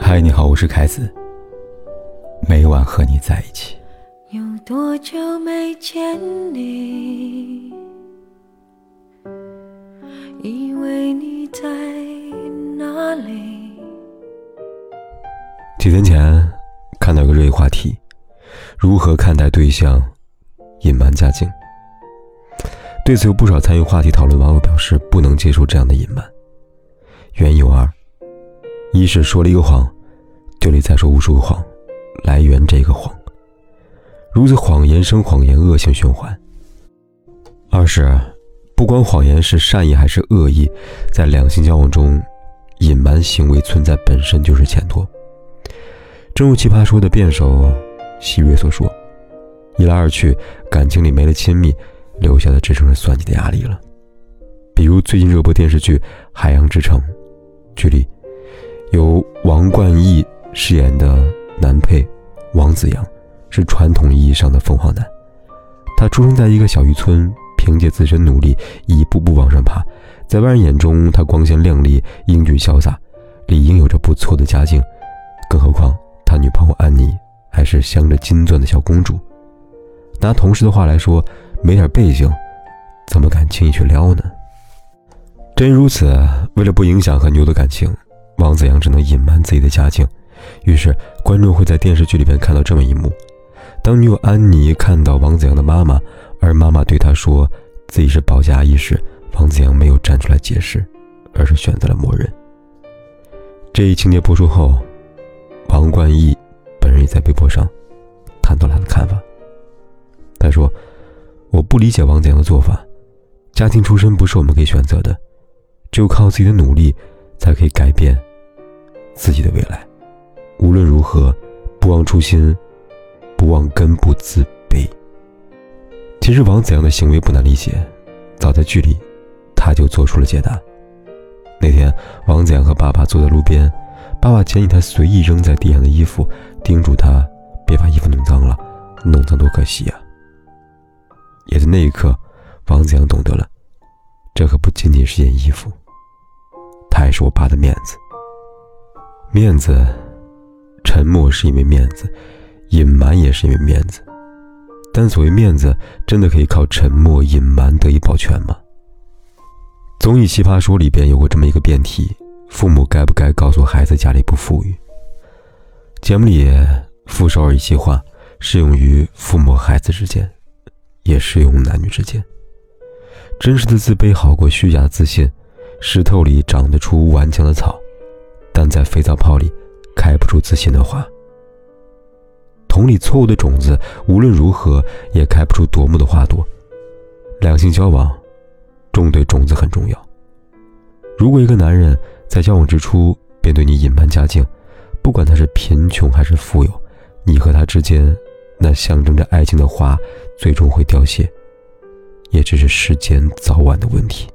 嗨，你好，我是凯子。每晚和你在一起。有多久没见你？以为你在哪里？几天前看到一个热议话题：如何看待对象隐瞒家境？对此，有不少参与话题讨论网友表示不能接受这样的隐瞒。原因有二：一是说了一个谎。就得再说无数个谎，来圆这个谎。如此谎言生谎言，恶性循环。二是，不管谎言是善意还是恶意，在两性交往中，隐瞒行为存在本身就是欠妥。正如奇葩说的辩手希瑞所说：“一来二去，感情里没了亲密，留下的只剩下算计的压力了。”比如最近热播电视剧《海洋之城》，剧里由王冠毅。饰演的男配王子阳是传统意义上的凤凰男，他出生在一个小渔村，凭借自身努力一步步往上爬。在外人眼中，他光鲜亮丽、英俊潇洒，理应有着不错的家境。更何况他女朋友安妮还是镶着金钻的小公主。拿同事的话来说，没点背景，怎么敢轻易去撩呢？真如此，为了不影响和牛的感情，王子阳只能隐瞒自己的家境。于是，观众会在电视剧里边看到这么一幕：当女友安妮看到王子阳的妈妈，而妈妈对她说自己是保洁阿姨时，王子阳没有站出来解释，而是选择了默认。这一情节播出后，王冠毅本人也在微博上谈到了他的看法。他说：“我不理解王子阳的做法，家庭出身不是我们可以选择的，只有靠自己的努力，才可以改变自己的未来。”无论如何，不忘初心，不忘根，不自卑。其实王子阳的行为不难理解，早在剧里，他就做出了解答。那天，王子阳和爸爸坐在路边，爸爸捡起他随意扔在地上的衣服，叮嘱他别把衣服弄脏了，弄脏多可惜啊。也在那一刻，王子阳懂得了，这可不仅仅是件衣服，他还是我爸的面子，面子。沉默是因为面子，隐瞒也是因为面子，但所谓面子，真的可以靠沉默隐瞒得以保全吗？综艺《奇葩说》里边有过这么一个辩题：父母该不该告诉孩子家里不富裕？节目里傅首尔一席话适用于父母孩子之间，也适用男女之间。真实的自卑好过虚假的自信。石头里长得出顽强的草，在肥皂泡里。开不出自信的花。同理，错误的种子无论如何也开不出夺目的花朵。两性交往，种对种子很重要。如果一个男人在交往之初便对你隐瞒家境，不管他是贫穷还是富有，你和他之间那象征着爱情的花最终会凋谢，也只是时间早晚的问题。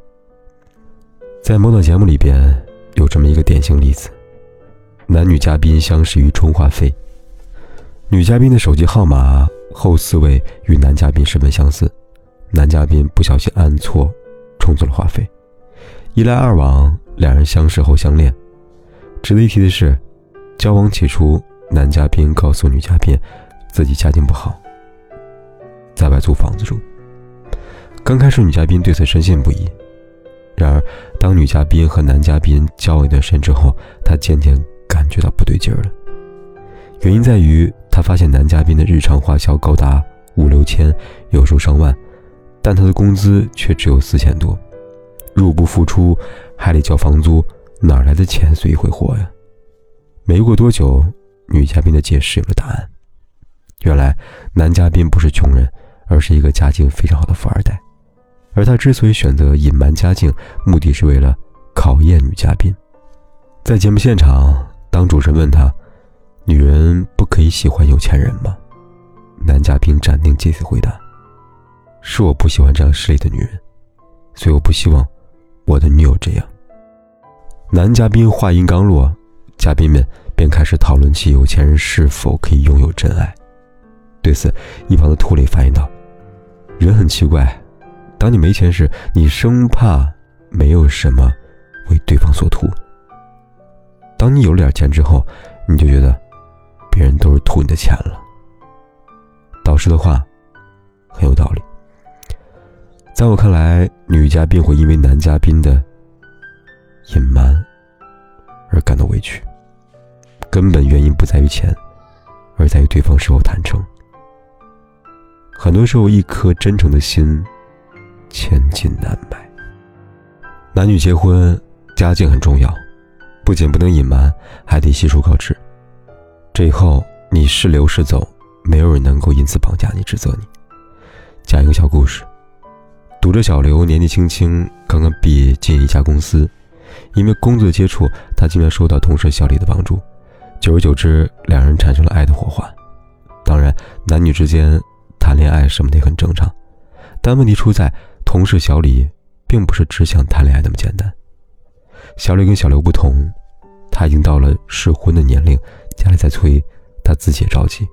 在某档节目里边，有这么一个典型例子。男女嘉宾相识于充话费，女嘉宾的手机号码后四位与男嘉宾十分相似，男嘉宾不小心按错，充错了话费。一来二往，两人相识后相恋。值得一提的是，交往起初，男嘉宾告诉女嘉宾自己家境不好，在外租房子住。刚开始，女嘉宾对此深信不疑。然而，当女嘉宾和男嘉宾交往一段时间之后，她渐渐。感觉到不对劲儿了，原因在于他发现男嘉宾的日常花销高达五六千，有时候上万，但他的工资却只有四千多，入不敷出，还得交房租，哪来的钱随意挥霍呀？没过多久，女嘉宾的解释有了答案，原来男嘉宾不是穷人，而是一个家境非常好的富二代，而他之所以选择隐瞒家境，目的是为了考验女嘉宾，在节目现场。当主持人问他：“女人不可以喜欢有钱人吗？”男嘉宾斩钉截铁回答：“是我不喜欢这样势利的女人，所以我不希望我的女友这样。”男嘉宾话音刚落，嘉宾们便开始讨论起有钱人是否可以拥有真爱。对此，一旁的兔磊反应道：“人很奇怪，当你没钱时，你生怕没有什么为对方所图。”当你有了点钱之后，你就觉得别人都是图你的钱了。导师的话很有道理。在我看来，女嘉宾会因为男嘉宾的隐瞒而感到委屈，根本原因不在于钱，而在于对方是否坦诚。很多时候，一颗真诚的心，千金难买。男女结婚，家境很重要，不仅不能隐瞒，还得悉数告知。这以后你是留是走，没有人能够因此绑架你、指责你。讲一个小故事：读者小刘年纪轻轻，刚刚毕业进一家公司，因为工作接触，他经常受到同事小李的帮助，久而久之，两人产生了爱的火花。当然，男女之间谈恋爱什么的也很正常，但问题出在同事小李。并不是只想谈恋爱那么简单。小李跟小刘不同，他已经到了适婚的年龄，家里在催，他自己也着急。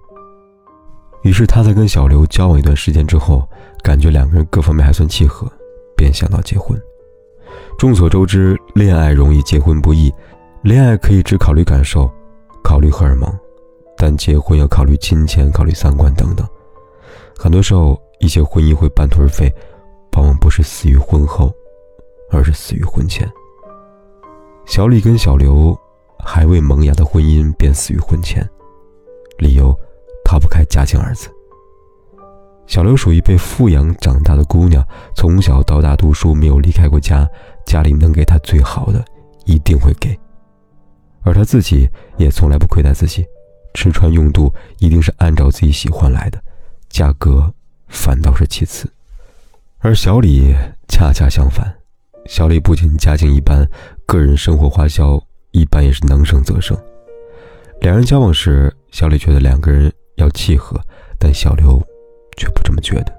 于是他在跟小刘交往一段时间之后，感觉两个人各方面还算契合，便想到结婚。众所周知，恋爱容易，结婚不易。恋爱可以只考虑感受，考虑荷尔蒙，但结婚要考虑金钱，考虑三观等等。很多时候，一些婚姻会半途而废。往往不是死于婚后，而是死于婚前。小李跟小刘还未萌芽的婚姻便死于婚前，理由逃不开家境二字。小刘属于被富养长大的姑娘，从小到大读书没有离开过家，家里能给她最好的一定会给，而她自己也从来不亏待自己，吃穿用度一定是按照自己喜欢来的，价格反倒是其次。而小李恰恰相反，小李不仅家境一般，个人生活花销一般也是能省则省。两人交往时，小李觉得两个人要契合，但小刘却不这么觉得。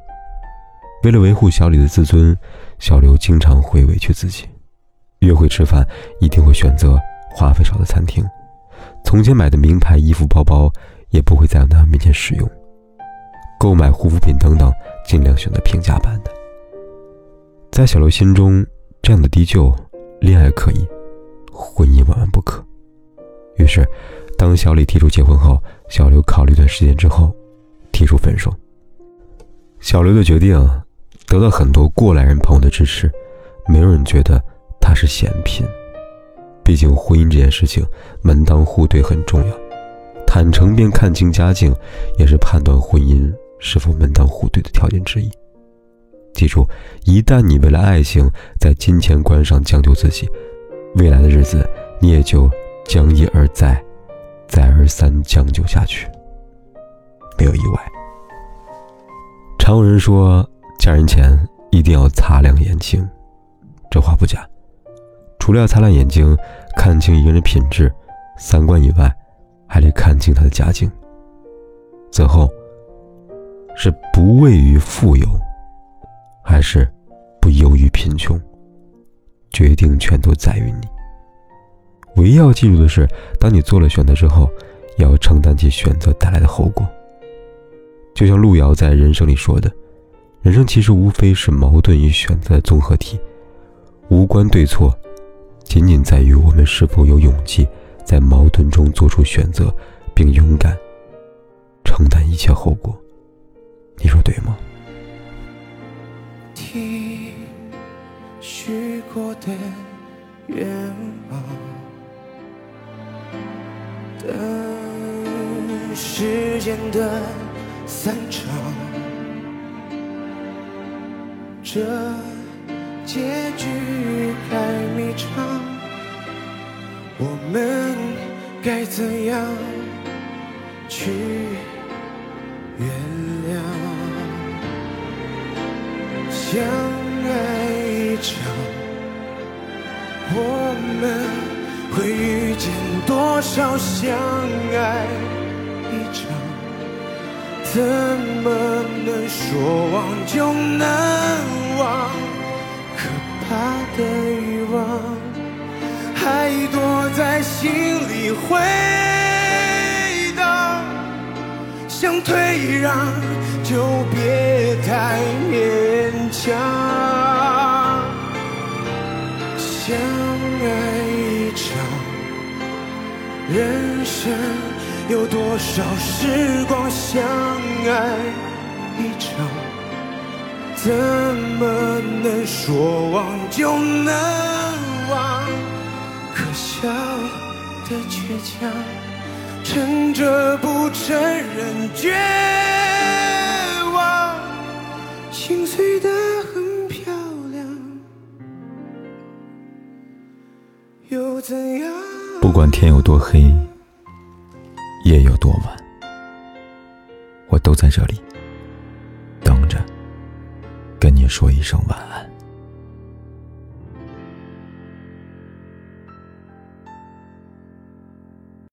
为了维护小李的自尊，小刘经常会委屈自己，约会吃饭一定会选择花费少的餐厅，从前买的名牌衣服包包也不会在他面前使用，购买护肤品等等，尽量选择平价版的。在小刘心中，这样的低就，恋爱可以，婚姻万万不可。于是，当小李提出结婚后，小刘考虑一段时间之后，提出分手。小刘的决定得到很多过来人朋友的支持，没有人觉得他是嫌贫。毕竟婚姻这件事情，门当户对很重要，坦诚并看清家境，也是判断婚姻是否门当户对的条件之一。记住，一旦你为了爱情在金钱观上将就自己，未来的日子你也就将一而再、再而三将就下去。没有意外。常有人说，嫁人前一定要擦亮眼睛，这话不假。除了要擦亮眼睛，看清一个人品质、三观以外，还得看清他的家境。最后，是不畏于富有。还是不优于贫穷，决定全都在于你。唯一要记住的是，当你做了选择之后，要承担起选择带来的后果。就像路遥在人生里说的：“人生其实无非是矛盾与选择的综合体，无关对错，仅仅在于我们是否有勇气在矛盾中做出选择，并勇敢承担一切后果。”你说对吗？许过的愿望，等时间的散场，这结局还迷长，我们该怎样去相爱一场。我们会遇见多少相爱一场？怎么能说忘就能忘？可怕的欲望还躲在心里回，想退让就别太勉强。相爱一场，人生有多少时光相爱一场，怎么能说忘就能忘？可笑的倔强，撑着不承认绝望，心碎的很漂亮，又怎样？不管天有多黑，夜有多晚，我都在这里等着，跟你说一声晚安。